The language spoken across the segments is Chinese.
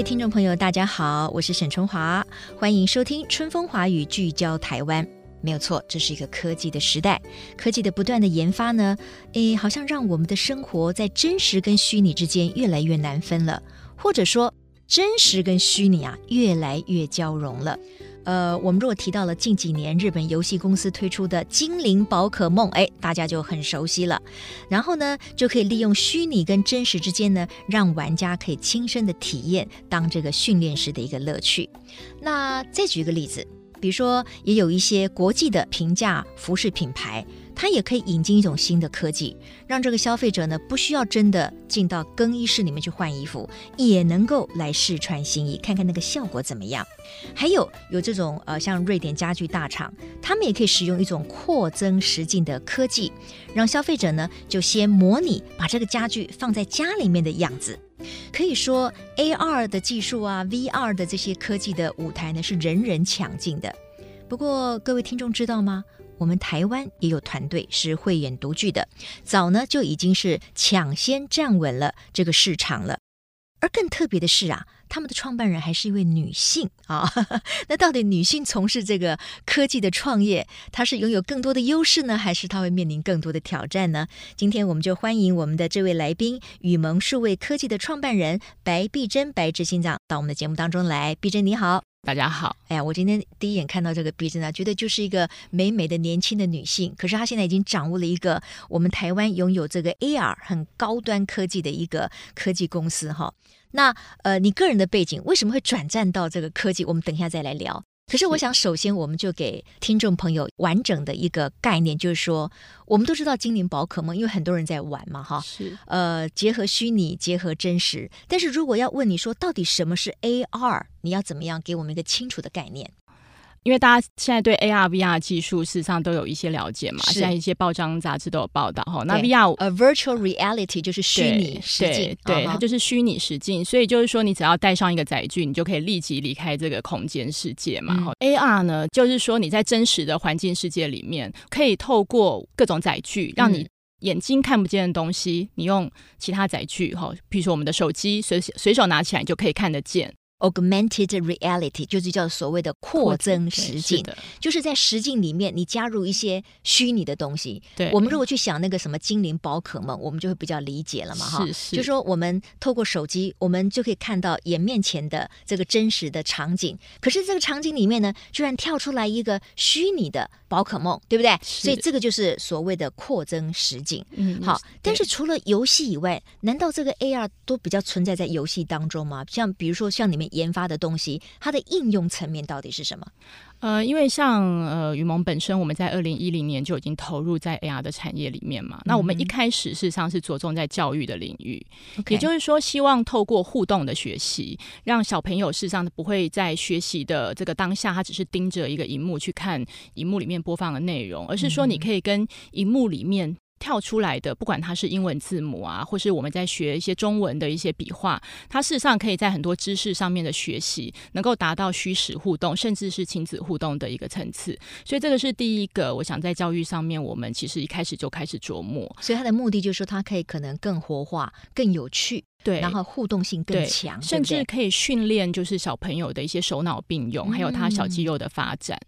位听众朋友，大家好，我是沈春华，欢迎收听《春风华语》，聚焦台湾。没有错，这是一个科技的时代，科技的不断的研发呢，诶，好像让我们的生活在真实跟虚拟之间越来越难分了，或者说真实跟虚拟啊越来越交融了。呃，我们如果提到了近几年日本游戏公司推出的精灵宝可梦，哎，大家就很熟悉了。然后呢，就可以利用虚拟跟真实之间呢，让玩家可以亲身的体验当这个训练师的一个乐趣。那再举一个例子，比如说也有一些国际的平价服饰品牌。它也可以引进一种新的科技，让这个消费者呢不需要真的进到更衣室里面去换衣服，也能够来试穿新衣，看看那个效果怎么样。还有有这种呃，像瑞典家具大厂，他们也可以使用一种扩增实境的科技，让消费者呢就先模拟把这个家具放在家里面的样子。可以说，AR 的技术啊，VR 的这些科技的舞台呢是人人抢进的。不过各位听众知道吗？我们台湾也有团队是慧眼独具的，早呢就已经是抢先站稳了这个市场了。而更特别的是啊，他们的创办人还是一位女性啊。那到底女性从事这个科技的创业，她是拥有更多的优势呢，还是她会面临更多的挑战呢？今天我们就欢迎我们的这位来宾，雨萌数位科技的创办人白璧珍白执行长到我们的节目当中来。璧珍你好。大家好，哎呀，我今天第一眼看到这个璧珍啊，觉得就是一个美美的年轻的女性。可是她现在已经掌握了一个我们台湾拥有这个 AR 很高端科技的一个科技公司哈。那呃，你个人的背景为什么会转战到这个科技？我们等一下再来聊。可是我想，首先我们就给听众朋友完整的一个概念，就是说，我们都知道精灵宝可梦，因为很多人在玩嘛，哈，是呃，结合虚拟，结合真实。但是如果要问你说，到底什么是 AR，你要怎么样给我们一个清楚的概念？因为大家现在对 AR、VR 技术事实上都有一些了解嘛，是现在一些报章杂志都有报道哈。那 VR 呃、uh,，virtual reality 就是虚拟实境，对，对 uh. 它就是虚拟实境。所以就是说，你只要带上一个载具，你就可以立即离开这个空间世界嘛。嗯、AR 呢，就是说你在真实的环境世界里面，可以透过各种载具，让你眼睛看不见的东西，嗯、你用其他载具哈，比如说我们的手机，随随手拿起来就可以看得见。Augmented reality 就是叫所谓的扩增实境，是就是在实境里面你加入一些虚拟的东西。对，我们如果去想那个什么精灵宝可梦，我们就会比较理解了嘛，哈。是是，就说我们透过手机，我们就可以看到眼面前的这个真实的场景。可是这个场景里面呢，居然跳出来一个虚拟的宝可梦，对不对？所以这个就是所谓的扩增实境。嗯，好。但是除了游戏以外，难道这个 AR 都比较存在在游戏当中吗？像比如说像你们。研发的东西，它的应用层面到底是什么？呃，因为像呃雨萌本身，我们在二零一零年就已经投入在 AR 的产业里面嘛。嗯、那我们一开始事实上是着重在教育的领域.也就是说，希望透过互动的学习，让小朋友事实上不会在学习的这个当下，他只是盯着一个荧幕去看荧幕里面播放的内容，而是说你可以跟荧幕里面。跳出来的，不管它是英文字母啊，或是我们在学一些中文的一些笔画，它事实上可以在很多知识上面的学习，能够达到虚实互动，甚至是亲子互动的一个层次。所以这个是第一个，我想在教育上面，我们其实一开始就开始琢磨。所以它的目的就是说，它可以可能更活化、更有趣，对，然后互动性更强，对对甚至可以训练就是小朋友的一些手脑并用，嗯、还有他小肌肉的发展。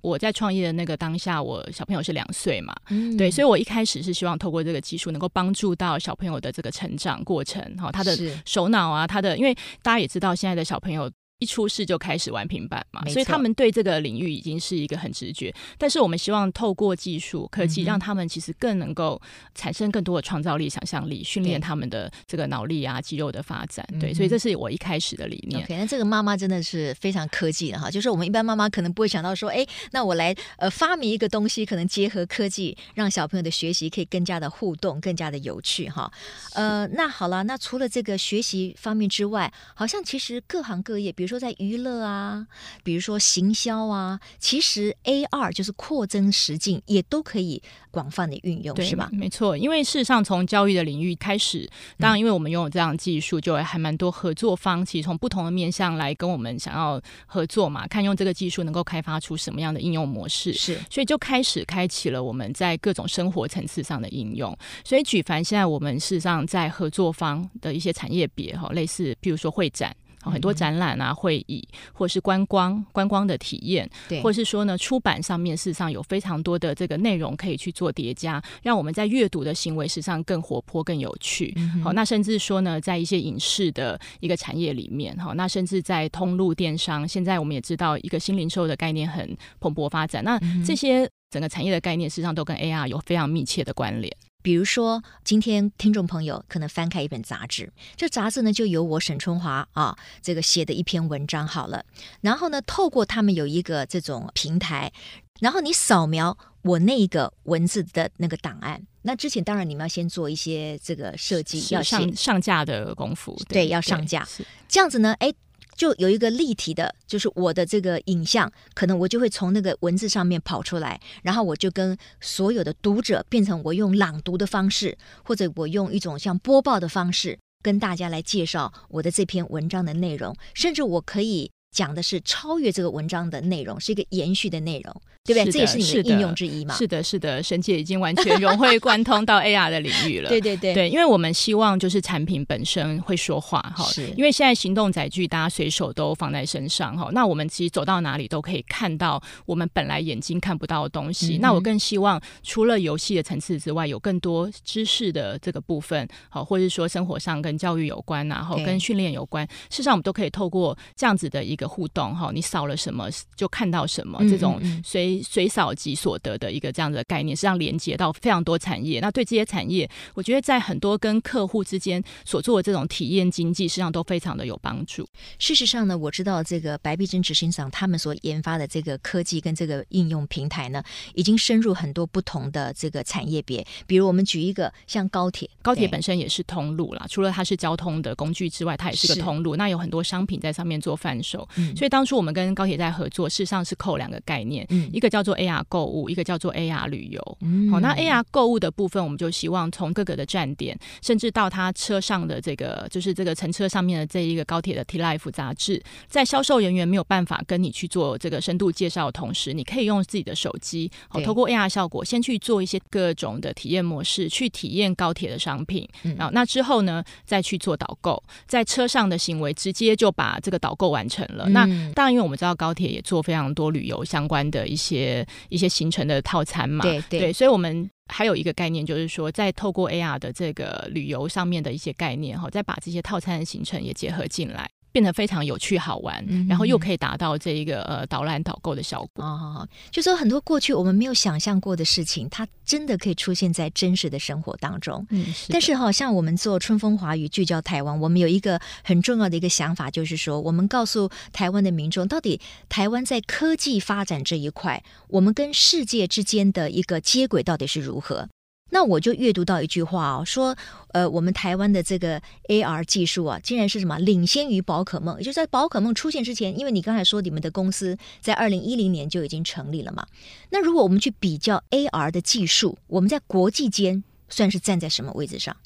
我在创业的那个当下，我小朋友是两岁嘛，嗯、对，所以我一开始是希望透过这个技术，能够帮助到小朋友的这个成长过程，哈，他的手脑啊，他的，因为大家也知道现在的小朋友。一出世就开始玩平板嘛，所以他们对这个领域已经是一个很直觉。但是我们希望透过技术科技，让他们其实更能够产生更多的创造力、想象力，训练他们的这个脑力啊、肌肉的发展。对，所以这是我一开始的理念。OK，那这个妈妈真的是非常科技的哈，就是我们一般妈妈可能不会想到说，哎，那我来呃发明一个东西，可能结合科技，让小朋友的学习可以更加的互动、更加的有趣哈。呃，那好了，那除了这个学习方面之外，好像其实各行各业，比如说在娱乐啊，比如说行销啊，其实 AR 就是扩增实境，也都可以广泛的运用，是吧？没错，因为事实上从教育的领域开始，当然因为我们拥有这样的技术，就还蛮多合作方，其实从不同的面向来跟我们想要合作嘛，看用这个技术能够开发出什么样的应用模式，是，所以就开始开启了我们在各种生活层次上的应用。所以举凡现在我们事实上在合作方的一些产业别哈，类似譬如说会展。很多展览啊、会议，或是观光、观光的体验，对，或是说呢，出版上面事实上有非常多的这个内容可以去做叠加，让我们在阅读的行为事实上更活泼、更有趣。好、嗯，那甚至说呢，在一些影视的一个产业里面，哈，那甚至在通路电商，现在我们也知道一个新零售的概念很蓬勃发展。那这些整个产业的概念，事实上都跟 AR 有非常密切的关联。比如说，今天听众朋友可能翻开一本杂志，这杂志呢就由我沈春华啊这个写的一篇文章好了。然后呢，透过他们有一个这种平台，然后你扫描我那个文字的那个档案。那之前当然你们要先做一些这个设计，要上上架的功夫，对，对，要上架。这样子呢，哎。就有一个立体的，就是我的这个影像，可能我就会从那个文字上面跑出来，然后我就跟所有的读者变成我用朗读的方式，或者我用一种像播报的方式，跟大家来介绍我的这篇文章的内容，甚至我可以讲的是超越这个文章的内容，是一个延续的内容。对不对？这也是你的应用之一嘛？是的，是的，沈姐已经完全融会贯通到 AR 的领域了。对对对，对，因为我们希望就是产品本身会说话哈。是，因为现在行动载具大家随手都放在身上哈，那我们其实走到哪里都可以看到我们本来眼睛看不到的东西。嗯、那我更希望除了游戏的层次之外，有更多知识的这个部分，好，或者是说生活上跟教育有关然后跟训练有关，事实上我们都可以透过这样子的一个互动哈，你扫了什么就看到什么，这种随。随扫即所得的一个这样的概念，实际上连接到非常多产业。那对这些产业，我觉得在很多跟客户之间所做的这种体验经济，实际上都非常的有帮助。事实上呢，我知道这个白璧珍执行长他们所研发的这个科技跟这个应用平台呢，已经深入很多不同的这个产业别。比如我们举一个像高铁，高铁本身也是通路啦，除了它是交通的工具之外，它也是个通路。那有很多商品在上面做贩售。嗯，所以当初我们跟高铁在合作，事实上是扣两个概念，嗯，一个叫做 AR 购物，一个叫做 AR 旅游。好、嗯，那 AR 购物的部分，我们就希望从各个的站点，甚至到他车上的这个，就是这个乘车上面的这一个高铁的 T Life 杂志，在销售人员没有办法跟你去做这个深度介绍的同时，你可以用自己的手机，好，透过 AR 效果，先去做一些各种的体验模式，去体验高铁的商品。然后那之后呢，再去做导购，在车上的行为直接就把这个导购完成了。嗯、那当然，因为我们知道高铁也做非常多旅游相关的一些一些行程的套餐嘛，对对，对，所以我们还有一个概念，就是说，在透过 AR 的这个旅游上面的一些概念哈，再把这些套餐的行程也结合进来。变得非常有趣好玩，嗯、然后又可以达到这一个呃导览导购的效果。哦，就说很多过去我们没有想象过的事情，它真的可以出现在真实的生活当中。嗯，是。但是好像我们做春风华语聚焦台湾，我们有一个很重要的一个想法，就是说，我们告诉台湾的民众，到底台湾在科技发展这一块，我们跟世界之间的一个接轨到底是如何？那我就阅读到一句话哦，说，呃，我们台湾的这个 AR 技术啊，竟然是什么领先于宝可梦？也就是在宝可梦出现之前，因为你刚才说你们的公司在二零一零年就已经成立了嘛。那如果我们去比较 AR 的技术，我们在国际间算是站在什么位置上？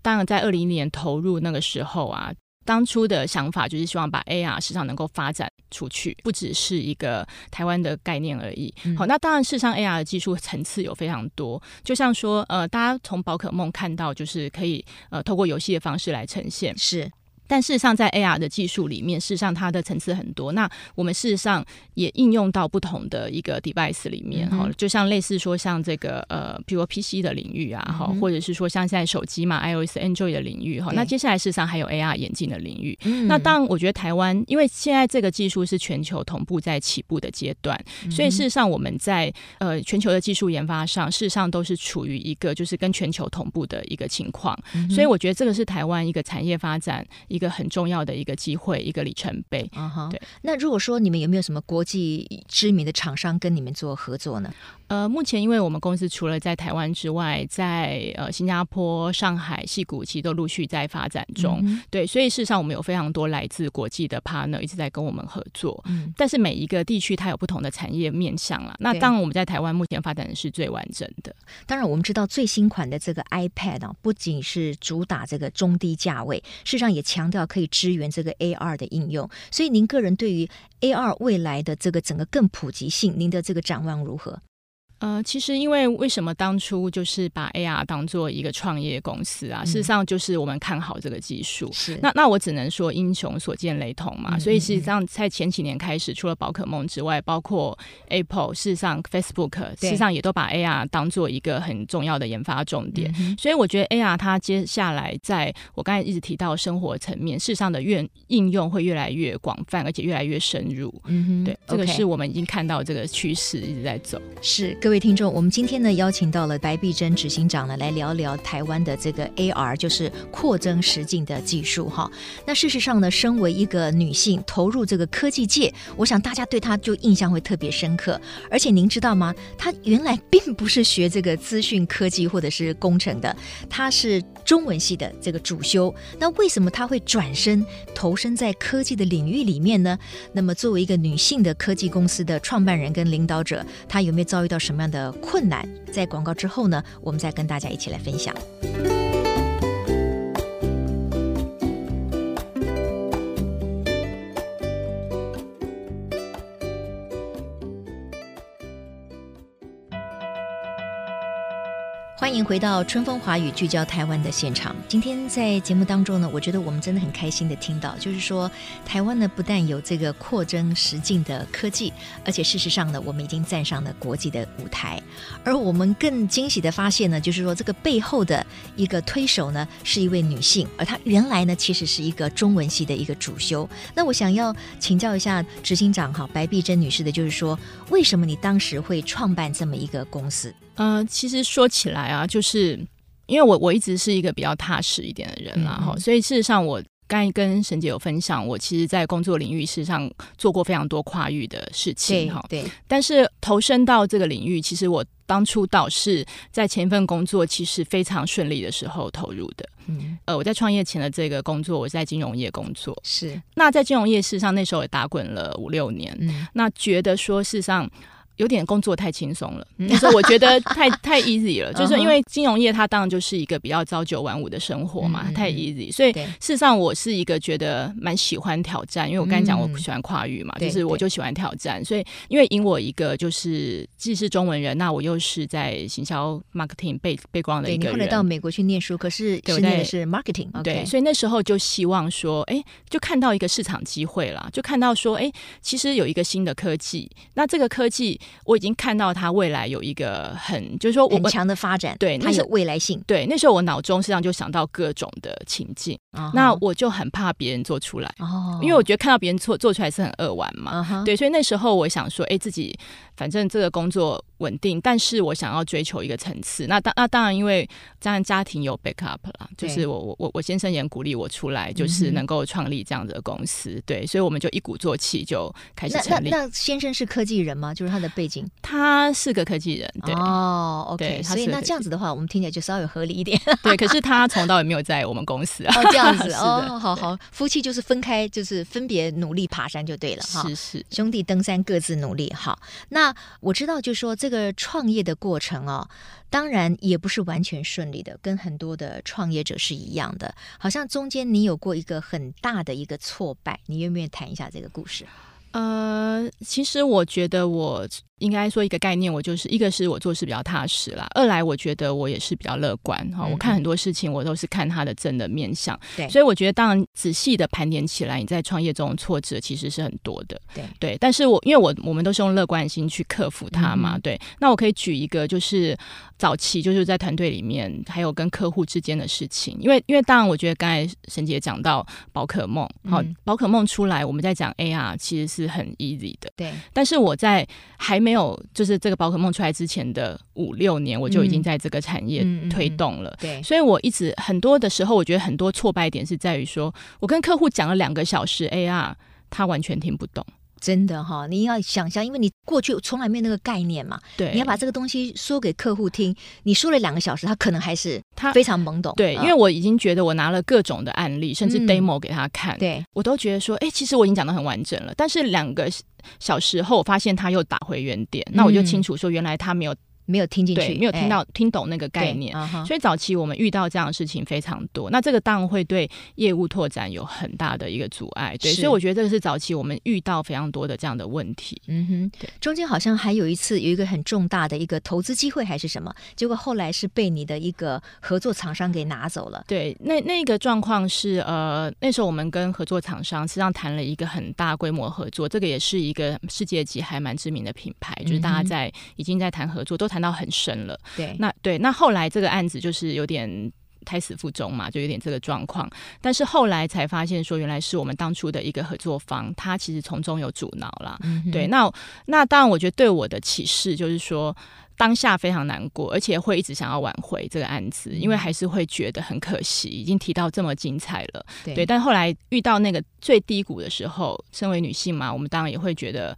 当然，在二零一零年投入那个时候啊。当初的想法就是希望把 AR 市场能够发展出去，不只是一个台湾的概念而已。好，那当然，事实上 AR 的技术层次有非常多。就像说，呃，大家从宝可梦看到，就是可以呃透过游戏的方式来呈现，是。但事实上，在 AR 的技术里面，事实上它的层次很多。那我们事实上也应用到不同的一个 device 里面哈、嗯，就像类似说像这个呃，比如 PC 的领域啊哈、嗯，或者是说像现在手机嘛，iOS、Android 的领域哈。那接下来事实上还有 AR 眼镜的领域。嗯、那当然，我觉得台湾因为现在这个技术是全球同步在起步的阶段，嗯、所以事实上我们在呃全球的技术研发上，事实上都是处于一个就是跟全球同步的一个情况、嗯。所以我觉得这个是台湾一个产业发展一个很重要的一个机会，一个里程碑。对。那如果说你们有没有什么国际知名的厂商跟你们做合作呢？呃，目前因为我们公司除了在台湾之外，在呃新加坡、上海、矽谷其实都陆续在发展中。嗯、对，所以事实上我们有非常多来自国际的 partner 一直在跟我们合作。嗯，但是每一个地区它有不同的产业面向啦。那当然我们在台湾目前发展的是最完整的。当然，我们知道最新款的这个 iPad 啊，不仅是主打这个中低价位，事实上也强调可以支援这个 AR 的应用。所以您个人对于 AR 未来的这个整个更普及性，您的这个展望如何？呃，其实因为为什么当初就是把 AR 当做一个创业公司啊？嗯、事实上就是我们看好这个技术。是，那那我只能说英雄所见雷同嘛。嗯、所以事实上在前几年开始，除了宝可梦之外，包括 Apple，事实上 Facebook，事实上也都把 AR 当做一个很重要的研发重点。嗯、所以我觉得 AR 它接下来在我刚才一直提到生活层面，事实上的越应用会越来越广泛，而且越来越深入。嗯哼，对，这个是我们已经看到这个趋势一直在走。是各各位听众，我们今天呢邀请到了白璧珍执行长呢来聊聊台湾的这个 AR，就是扩增实境的技术哈。那事实上呢，身为一个女性投入这个科技界，我想大家对她就印象会特别深刻。而且您知道吗？她原来并不是学这个资讯科技或者是工程的，她是中文系的这个主修。那为什么她会转身投身在科技的领域里面呢？那么作为一个女性的科技公司的创办人跟领导者，她有没有遭遇到什么样的困难，在广告之后呢，我们再跟大家一起来分享。欢迎回到春风华语聚焦台湾的现场。今天在节目当中呢，我觉得我们真的很开心的听到，就是说台湾呢不但有这个扩增实境的科技，而且事实上呢，我们已经站上了国际的舞台。而我们更惊喜的发现呢，就是说这个背后的一个推手呢，是一位女性，而她原来呢其实是一个中文系的一个主修。那我想要请教一下执行长哈，白璧珍女士的，就是说为什么你当时会创办这么一个公司？呃，其实说起来啊，就是因为我我一直是一个比较踏实一点的人啦，哈、嗯，所以事实上我刚才跟沈姐有分享，我其实，在工作领域事实上做过非常多跨域的事情，哈，对。但是投身到这个领域，其实我当初倒是在前一份工作其实非常顺利的时候投入的，嗯，呃，我在创业前的这个工作，我在金融业工作，是。那在金融业事实上那时候也打滚了五六年，嗯，那觉得说事实上。有点工作太轻松了，那时候我觉得太 太 easy 了，就是因为金融业它当然就是一个比较朝九晚五的生活嘛，太 easy，所以事实上我是一个觉得蛮喜欢挑战，因为我刚才讲我不喜欢跨域嘛，就是我就喜欢挑战，所以因为引我一个就是既是中文人，那我又是在行销 marketing 背背光的一个人，后来到美国去念书，可是是念的是 marketing，对，所以那时候就希望说，哎，就看到一个市场机会了，就看到说，哎，其实有一个新的科技，那这个科技。我已经看到他未来有一个很，就是说我很强的发展，对，它有未来性。对，那时候我脑中实际上就想到各种的情境，uh huh. 那我就很怕别人做出来，uh huh. 因为我觉得看到别人做做出来是很扼腕嘛，uh huh. 对，所以那时候我想说，哎，自己。反正这个工作稳定，但是我想要追求一个层次。那当那当然，因为当然家庭有 backup 啦，就是我我我我先生也鼓励我出来，就是能够创立这样的公司。嗯、对，所以我们就一鼓作气就开始成立。那，那，那先生是科技人吗？就是他的背景，他是个科技人。对哦，OK。所以那这样子的话，我们听起来就稍微合理一点。对，可是他从到也没有在我们公司啊。哦，这样子的 哦，好好，夫妻就是分开，就是分别努力爬山就对了哈。是是，兄弟登山各自努力。好，那我。我知道，就是说这个个创业的过程哦，当然也不是完全顺利的，跟很多的创业者是一样的。好像中间你有过一个很大的一个挫败，你愿不愿意谈一下这个故事？呃，其实我觉得我。应该说一个概念，我就是一个是我做事比较踏实啦，二来我觉得我也是比较乐观哈。我看很多事情，我都是看它的正的面相，对，所以我觉得当然仔细的盘点起来，你在创业中挫折其实是很多的，对对。但是我因为我我们都是用乐观心去克服它嘛，嗯、对。那我可以举一个，就是早期就是在团队里面，还有跟客户之间的事情，因为因为当然我觉得刚才沈姐讲到宝可梦，好，宝可梦出来，我们在讲 AR，其实是很 easy 的。对，但是我在还没有就是这个宝可梦出来之前的五六年，我就已经在这个产业推动了。嗯嗯嗯、对，所以我一直很多的时候，我觉得很多挫败点是在于说，我跟客户讲了两个小时 AR，他完全听不懂。真的哈，你要想象，因为你过去从来没有那个概念嘛，对，你要把这个东西说给客户听，你说了两个小时，他可能还是他非常懵懂。对，因为我已经觉得我拿了各种的案例，甚至 demo 给他看，嗯、对我都觉得说，哎，其实我已经讲的很完整了。但是两个小时后，我发现他又打回原点，嗯、那我就清楚说，原来他没有。没有听进去，没有听到、欸、听懂那个概念，所以早期我们遇到这样的事情非常多。那这个当然会对业务拓展有很大的一个阻碍，对。所以我觉得这个是早期我们遇到非常多的这样的问题。嗯哼，对。中间好像还有一次有一个很重大的一个投资机会还是什么，结果后来是被你的一个合作厂商给拿走了。对，那那个状况是呃，那时候我们跟合作厂商实际上谈了一个很大规模合作，这个也是一个世界级还蛮知名的品牌，就是大家在、嗯、已经在谈合作，都谈到很深了。对，那对，那后来这个案子就是有点胎死腹中嘛，就有点这个状况。但是后来才发现说，原来是我们当初的一个合作方，他其实从中有阻挠了。嗯、对，那那当然，我觉得对我的启示就是说，当下非常难过，而且会一直想要挽回这个案子，嗯、因为还是会觉得很可惜，已经提到这么精彩了。对，对，但后来遇到那个最低谷的时候，身为女性嘛，我们当然也会觉得。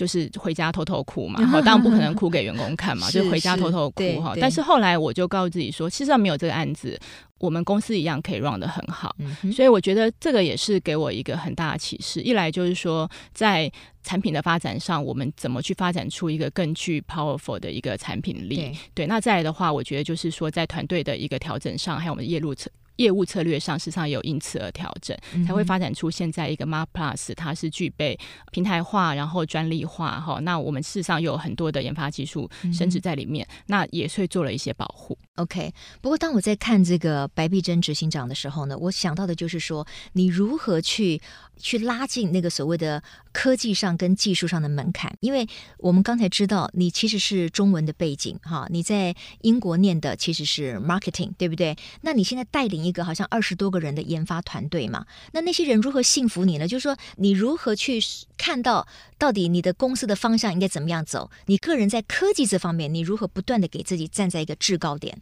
就是回家偷偷哭嘛，当然不可能哭给员工看嘛，就回家偷偷哭哈。但是后来我就告诉自己说，其实没有这个案子，我们公司一样可以 run 得很好。所以我觉得这个也是给我一个很大的启示。一来就是说，在产品的发展上，我们怎么去发展出一个更具 powerful 的一个产品力？对，那再来的话，我觉得就是说，在团队的一个调整上，还有我们业务策。业务策略上，事实上也有因此而调整，才会发展出现在一个 Mark Plus，它是具备平台化，然后专利化哈。那我们事实上有很多的研发技术升值在里面，那也是做了一些保护。OK，不过当我在看这个白碧珍执行长的时候呢，我想到的就是说，你如何去去拉近那个所谓的科技上跟技术上的门槛？因为我们刚才知道，你其实是中文的背景哈，你在英国念的其实是 marketing，对不对？那你现在带领一个好像二十多个人的研发团队嘛，那那些人如何信服你呢？就是说，你如何去看到到底你的公司的方向应该怎么样走？你个人在科技这方面，你如何不断的给自己站在一个制高点？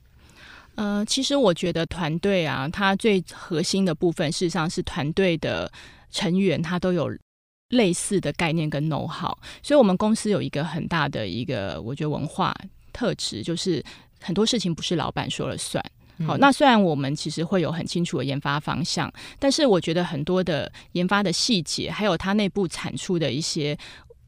呃，其实我觉得团队啊，它最核心的部分，事实上是团队的成员，他都有类似的概念跟 know-how。所以，我们公司有一个很大的一个，我觉得文化特质，就是很多事情不是老板说了算。好，那虽然我们其实会有很清楚的研发方向，但是我觉得很多的研发的细节，还有它内部产出的一些。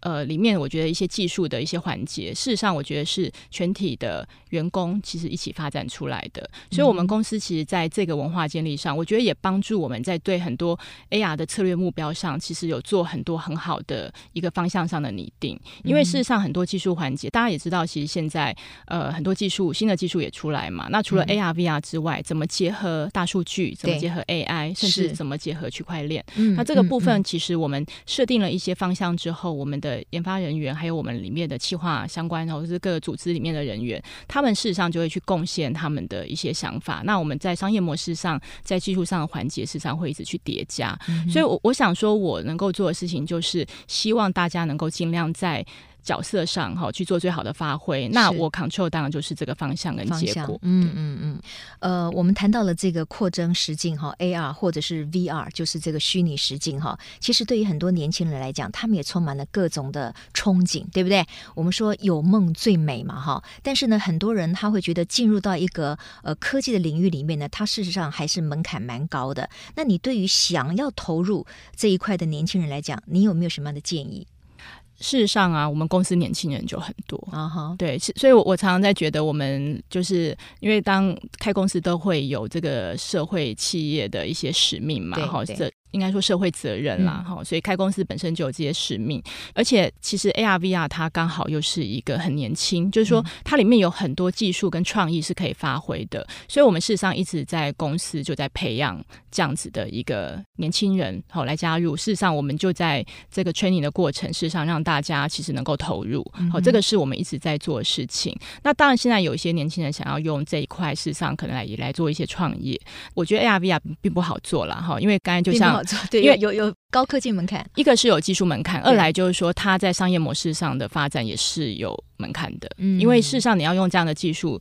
呃，里面我觉得一些技术的一些环节，事实上我觉得是全体的员工其实一起发展出来的。所以，我们公司其实在这个文化建立上，我觉得也帮助我们在对很多 AR 的策略目标上，其实有做很多很好的一个方向上的拟定。因为事实上很多技术环节，大家也知道，其实现在呃很多技术新的技术也出来嘛。那除了 AR、VR 之外，怎么结合大数据，怎么结合 AI，甚至怎么结合区块链？那这个部分其实我们设定了一些方向之后，我们的研发人员，还有我们里面的企划相关，或者是各个组织里面的人员，他们事实上就会去贡献他们的一些想法。那我们在商业模式上，在技术上的环节，事实上会一直去叠加。所以，我我想说，我能够做的事情，就是希望大家能够尽量在。角色上哈去做最好的发挥，那我 control 当然就是这个方向跟结果。嗯嗯嗯。呃，我们谈到了这个扩增实境哈，AR 或者是 VR，就是这个虚拟实境哈。其实对于很多年轻人来讲，他们也充满了各种的憧憬，对不对？我们说有梦最美嘛哈。但是呢，很多人他会觉得进入到一个呃科技的领域里面呢，它事实上还是门槛蛮高的。那你对于想要投入这一块的年轻人来讲，你有没有什么样的建议？事实上啊，我们公司年轻人就很多啊哈，对，所以我我常常在觉得，我们就是因为当开公司都会有这个社会企业的一些使命嘛，哈，这。应该说社会责任啦，哈、嗯，所以开公司本身就有这些使命，而且其实 AR VR 它刚好又是一个很年轻，就是说它里面有很多技术跟创意是可以发挥的，所以我们事实上一直在公司就在培养这样子的一个年轻人，好来加入。事实上，我们就在这个 training 的过程，事实上让大家其实能够投入，好，这个是我们一直在做的事情。那当然，现在有一些年轻人想要用这一块，事实上可能来也来做一些创业。我觉得 AR VR 并不好做了，哈，因为刚才就像。好做，对，因为有有高科技门槛，一个是有技术门槛，二来就是说它在商业模式上的发展也是有门槛的。嗯，因为事实上你要用这样的技术。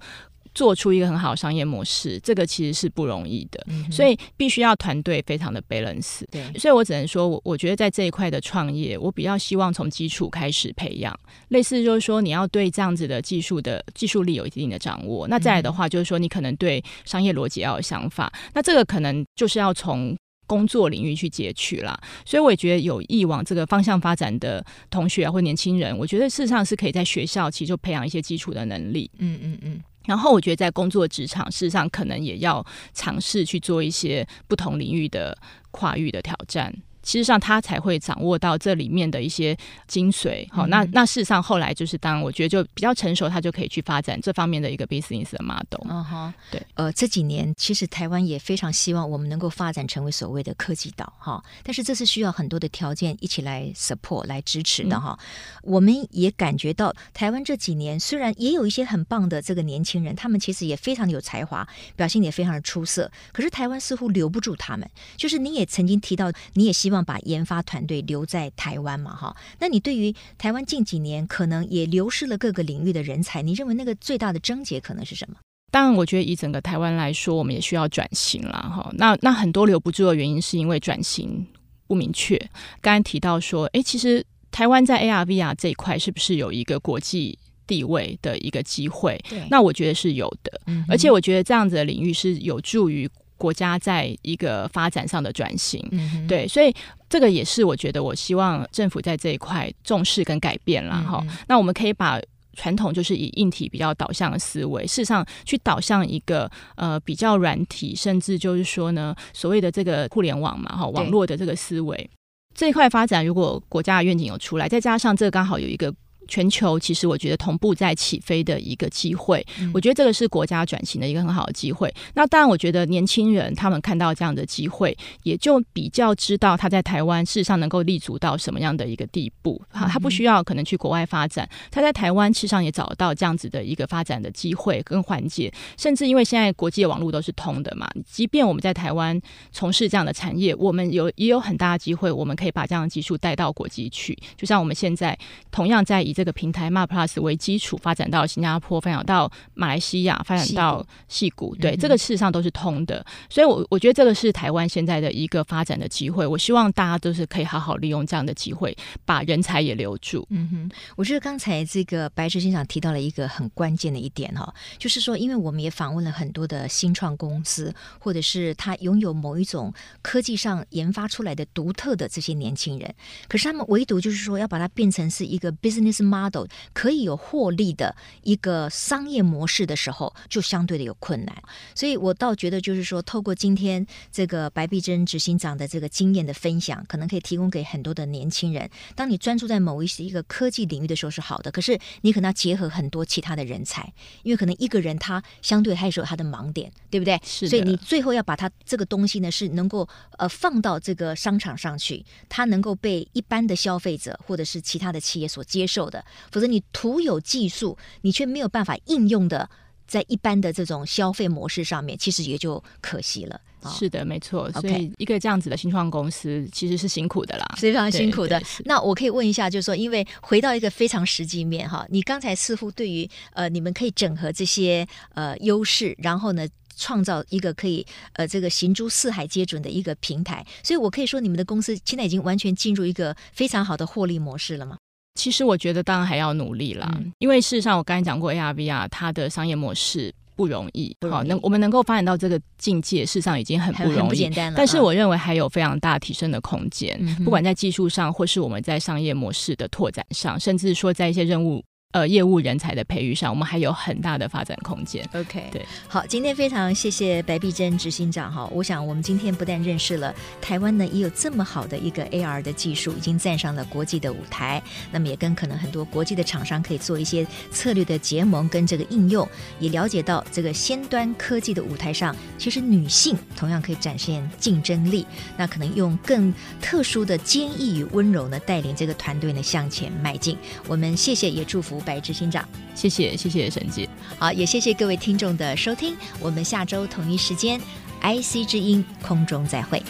做出一个很好的商业模式，这个其实是不容易的，嗯、所以必须要团队非常的 balance。对，所以我只能说，我我觉得在这一块的创业，我比较希望从基础开始培养，类似就是说你要对这样子的技术的技术力有一定的掌握。那再来的话，就是说你可能对商业逻辑要有想法，嗯、那这个可能就是要从工作领域去截取啦。所以我也觉得有意往这个方向发展的同学啊，或年轻人，我觉得事实上是可以在学校其实就培养一些基础的能力。嗯嗯嗯。然后我觉得在工作职场，事实上可能也要尝试去做一些不同领域的跨域的挑战。其实上，他才会掌握到这里面的一些精髓。好、嗯，那那事实上后来就是，当我觉得就比较成熟，他就可以去发展这方面的一个 business 的 model。嗯哼，对。呃，这几年其实台湾也非常希望我们能够发展成为所谓的科技岛哈，但是这是需要很多的条件一起来 support 来支持的哈、嗯。我们也感觉到台湾这几年虽然也有一些很棒的这个年轻人，他们其实也非常的有才华，表现也非常的出色，可是台湾似乎留不住他们。就是你也曾经提到，你也希望。把研发团队留在台湾嘛，哈，那你对于台湾近几年可能也流失了各个领域的人才，你认为那个最大的症结可能是什么？当然，我觉得以整个台湾来说，我们也需要转型了，哈。那那很多留不住的原因是因为转型不明确。刚才提到说，哎，其实台湾在 AR VR 这一块是不是有一个国际地位的一个机会？对，那我觉得是有的，嗯，而且我觉得这样子的领域是有助于。国家在一个发展上的转型，嗯，对，所以这个也是我觉得我希望政府在这一块重视跟改变了哈，嗯。那我们可以把传统就是以硬体比较导向的思维，事实上去导向一个呃比较软体，甚至就是说呢，所谓的这个互联网嘛哈，网络的这个思维这一块发展，如果国家的愿景有出来，再加上这刚好有一个。全球其实我觉得同步在起飞的一个机会，嗯，我觉得这个是国家转型的一个很好的机会。那当然，我觉得年轻人他们看到这样的机会，也就比较知道他在台湾事实上能够立足到什么样的一个地步。哈，他不需要可能去国外发展，他在台湾事实上也找到这样子的一个发展的机会跟环节。甚至因为现在国际的网络都是通的嘛，即便我们在台湾从事这样的产业，我们有也有很大的机会，我们可以把这样的技术带到国际去。就像我们现在同样在以这个平台 Map Plus 为基础发展到新加坡，发展到马来西亚，发展到戏谷，对、嗯，这个事实上都是通的。所以我，我我觉得这个是台湾现在的一个发展的机会。我希望大家都是可以好好利用这样的机会，把人才也留住。嗯哼，我觉得刚才这个白石先生提到了一个很关键的一点哈，就是说，因为我们也访问了很多的新创公司，或者是他拥有某一种科技上研发出来的独特的这些年轻人，可是他们唯独就是说要把它变成是一个 business model。可以有获利的一个商业模式的时候，就相对的有困难。所以我倒觉得，就是说，透过今天这个白璧珍执行长的这个经验的分享，可能可以提供给很多的年轻人。当你专注在某一些一个科技领域的时候是好的，可是你可能要结合很多其他的人才，因为可能一个人他相对还是有他的盲点，对不对？是。所以你最后要把他这个东西呢，是能够呃放到这个商场上去，他能够被一般的消费者或者是其他的企业所接受的。否则，你徒有技术，你却没有办法应用的在一般的这种消费模式上面，其实也就可惜了。是的，没错。所以，一个这样子的新创公司其实是辛苦的啦，非常辛苦的。那我可以问一下，就是说，因为回到一个非常实际面哈，你刚才似乎对于呃，你们可以整合这些呃优势，然后呢，创造一个可以呃这个行诸四海皆准的一个平台。所以我可以说，你们的公司现在已经完全进入一个非常好的获利模式了吗？其实我觉得当然还要努力啦，嗯、因为事实上我刚才讲过 AR VR 它的商业模式不容易，好，能我们能够发展到这个境界，事实上已经很不容易，不简单了。但是我认为还有非常大提升的空间，嗯、不管在技术上，或是我们在商业模式的拓展上，甚至说在一些任务。呃，业务人才的培育上，我们还有很大的发展空间。OK，对，好，今天非常谢谢白碧珍执行长哈。我想我们今天不但认识了台湾呢，也有这么好的一个 AR 的技术，已经站上了国际的舞台。那么也跟可能很多国际的厂商可以做一些策略的结盟跟这个应用，也了解到这个先端科技的舞台上，其实女性同样可以展现竞争力。那可能用更特殊的坚毅与温柔呢，带领这个团队呢向前迈进。我们谢谢，也祝福。白执行长。谢谢谢谢沈局好也谢谢各位听众的收听我们下周同一时间 ic 之音空中再会。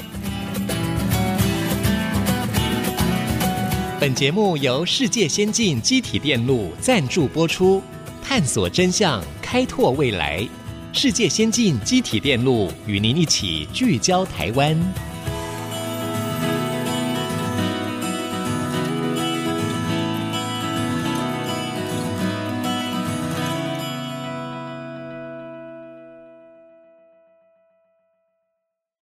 本节目由世界先进机体电路赞助播出探索真相开拓未来。世界先进机体电路与您一起聚焦台湾。